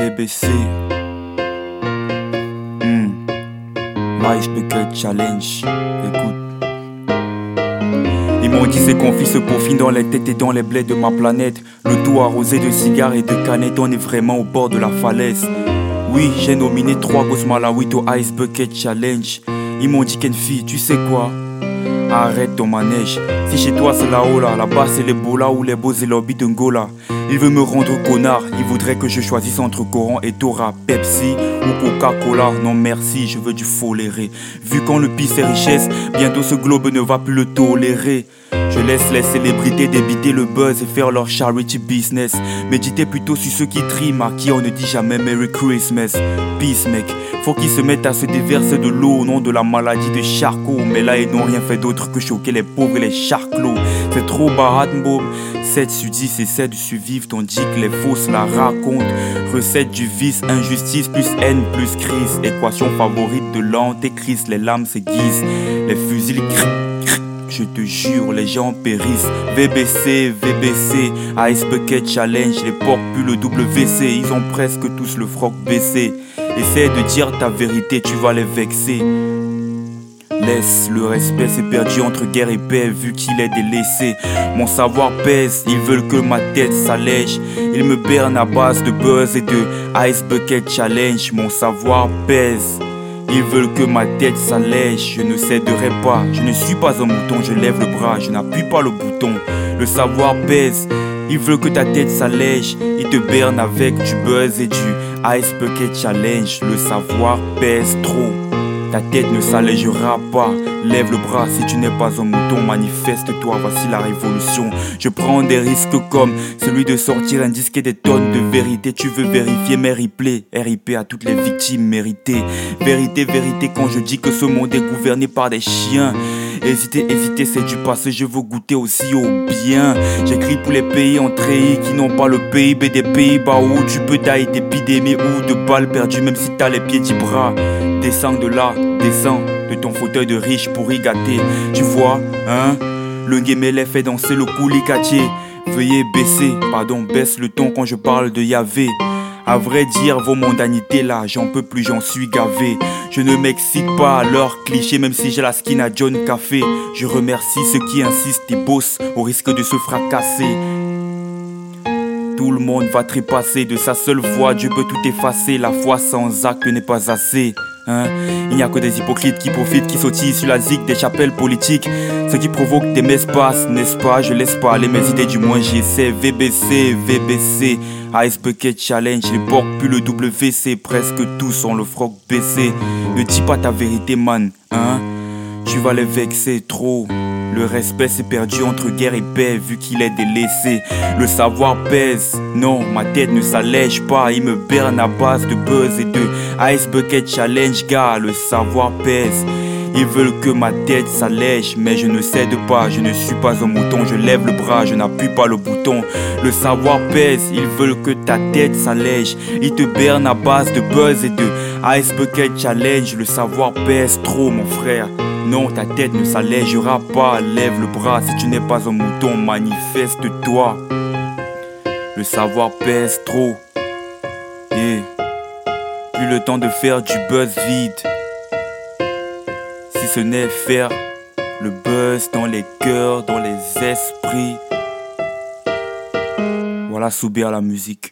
VBC. Hmm. Ice Bucket Challenge. Écoute. Ils m'ont dit c'est qu'on se peaufine dans les têtes et dans les blés de ma planète. Le tout arrosé de cigares et de canettes, on est vraiment au bord de la falaise. Oui, j'ai nominé trois gosses Malawi au Ice Bucket Challenge. Ils m'ont dit fille, tu sais quoi? Arrête ton manège. Si chez toi c'est la là, là-bas c'est les bolas ou les beaux lobby de Ngola. Il veut me rendre connard, il voudrait que je choisisse entre Coran et Torah, Pepsi ou Coca-Cola. Non merci, je veux du foléré. Vu qu'on le pisse ses richesses, bientôt ce globe ne va plus le tolérer. Je laisse les célébrités débiter le buzz et faire leur charity business. Méditer plutôt sur ceux qui triment, à qui on ne dit jamais Merry Christmas. Peace, mec. Faut qu'ils se mettent à se déverser de l'eau au nom de la maladie de Charcot. Mais là, ils n'ont rien fait d'autre que choquer les pauvres et les charclos. C'est trop barat, 7 sur 10 essaient de survivre tandis que les fausses la racontent. Recette du vice, injustice plus haine plus crise. Équation favorite de l'antéchrist. Les lames s'aiguisent, les fusils crient. Je te jure, les gens périssent. VBC, VBC, Ice Bucket Challenge, les porcs plus le WC, ils ont presque tous le froc baissé. Essaie de dire ta vérité, tu vas les vexer. Laisse, le respect s'est perdu entre guerre et paix vu qu'il est délaissé. Mon savoir pèse, ils veulent que ma tête s'allège. Ils me bernent à base de buzz et de Ice Bucket Challenge. Mon savoir pèse. Ils veulent que ma tête s'allège, je ne céderai pas. Je ne suis pas un mouton, je lève le bras, je n'appuie pas le bouton. Le savoir pèse, ils veulent que ta tête s'allège. Ils te bernent avec du buzz et du Ice Bucket Challenge. Le savoir pèse trop. Ta tête ne s'allégera pas. Lève le bras si tu n'es pas un mouton. Manifeste-toi, voici la révolution. Je prends des risques comme celui de sortir un disque et des tonnes de vérité. Tu veux vérifier mes replays. RIP à toutes les victimes méritées. Vérité, vérité quand je dis que ce monde est gouverné par des chiens. Hésiter, hésiter, c'est du passé, je veux goûter aussi au bien. J'écris pour les pays en qui n'ont pas le PIB des Pays-Bas où tu peux tailler d'épidémie ou de balles perdues, même si t'as les pieds du bras. Descends de là, descends de ton fauteuil de riche pour y. Tu vois, hein? Le les fait danser le coulicatier. Veuillez baisser, pardon, baisse le ton quand je parle de Yahvé. À vrai dire, vos mondanités là, j'en peux plus, j'en suis gavé. Je ne m'excite pas à leurs clichés, même si j'ai la skin à John Café. Je remercie ceux qui insistent et bossent au risque de se fracasser. Tout le monde va trépasser de sa seule voix, Dieu peut tout effacer. La foi sans acte n'est pas assez. Hein. Il n'y a que des hypocrites qui profitent, qui sautillent sur la zig des chapelles politiques. Ce qui provoque des messes n'est-ce pas? Je laisse pas aller mes idées, du moins j'essaie. VBC, VBC, Ice Bucket Challenge, les porcs plus le WC, presque tous ont le froc baissé. Ne dis pas ta vérité, man, hein Tu vas les vexer trop. Le respect s'est perdu entre guerre et paix vu qu'il est délaissé. Le savoir pèse, non, ma tête ne s'allège pas. Il me berne à base de buzz et de Ice Bucket Challenge, gars. Le savoir pèse. Ils veulent que ma tête s'allège, mais je ne cède pas, je ne suis pas un mouton, je lève le bras, je n'appuie pas le bouton. Le savoir pèse, ils veulent que ta tête s'allège. Ils te bernent à base de buzz et de Ice Bucket Challenge, le savoir pèse trop, mon frère. Non, ta tête ne s'allégera pas. Lève le bras si tu n'es pas un mouton, manifeste-toi. Le savoir pèse trop. Et plus le temps de faire du buzz vide. Si ce n'est faire le buzz dans les cœurs, dans les esprits. Voilà Soubir la musique.